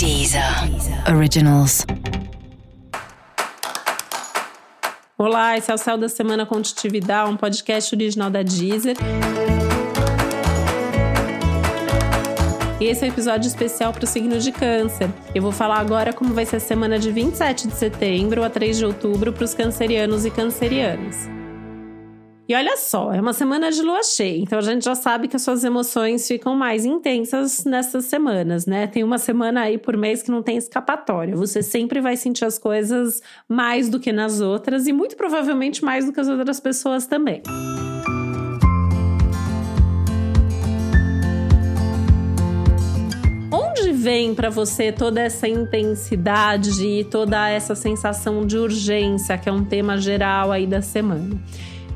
Deezer Originals. Olá, esse é o Céu da Semana Contitividade, um podcast original da Deezer. Esse é um episódio especial para o signo de Câncer. Eu vou falar agora como vai ser a semana de 27 de setembro a 3 de outubro para os cancerianos e cancerianas. E olha só, é uma semana de lua cheia, então a gente já sabe que as suas emoções ficam mais intensas nessas semanas, né? Tem uma semana aí por mês que não tem escapatória. Você sempre vai sentir as coisas mais do que nas outras e muito provavelmente mais do que as outras pessoas também. Onde vem para você toda essa intensidade e toda essa sensação de urgência, que é um tema geral aí da semana?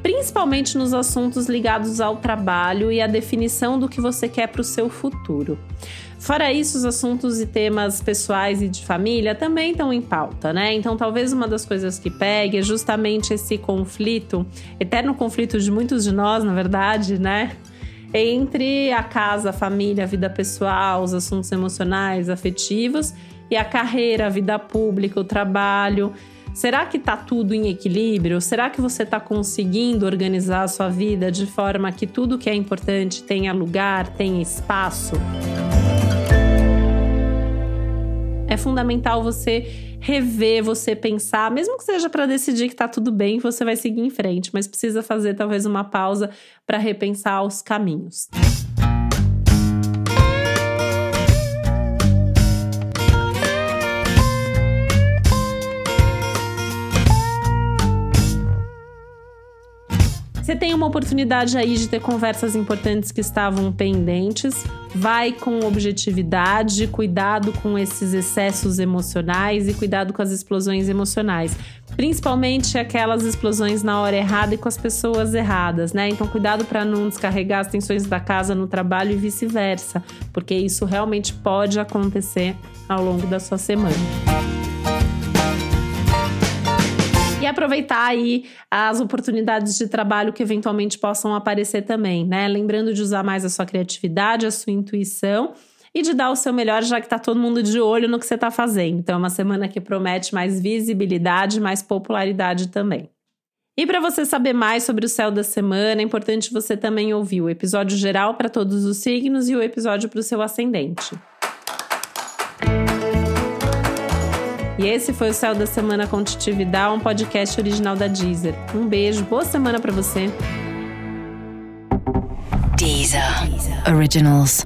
Principalmente nos assuntos ligados ao trabalho e à definição do que você quer para o seu futuro. Fora isso, os assuntos e temas pessoais e de família também estão em pauta, né? Então, talvez uma das coisas que pegue é justamente esse conflito, eterno conflito de muitos de nós, na verdade, né? Entre a casa, a família, a vida pessoal, os assuntos emocionais, afetivos e a carreira, a vida pública, o trabalho. Será que está tudo em equilíbrio? Será que você está conseguindo organizar a sua vida de forma que tudo que é importante tenha lugar, tenha espaço? É fundamental você rever, você pensar, mesmo que seja para decidir que está tudo bem, você vai seguir em frente, mas precisa fazer talvez uma pausa para repensar os caminhos. Você tem uma oportunidade aí de ter conversas importantes que estavam pendentes. Vai com objetividade, cuidado com esses excessos emocionais e cuidado com as explosões emocionais. Principalmente aquelas explosões na hora errada e com as pessoas erradas, né? Então, cuidado para não descarregar as tensões da casa no trabalho e vice-versa, porque isso realmente pode acontecer ao longo da sua semana e aproveitar aí as oportunidades de trabalho que eventualmente possam aparecer também, né? Lembrando de usar mais a sua criatividade, a sua intuição e de dar o seu melhor, já que tá todo mundo de olho no que você tá fazendo. Então, é uma semana que promete mais visibilidade, mais popularidade também. E para você saber mais sobre o céu da semana, é importante você também ouvir o episódio geral para todos os signos e o episódio para o seu ascendente. E esse foi o Céu da Semana com Titividade, um podcast original da Deezer. Um beijo, boa semana para você. Deezer. Originals.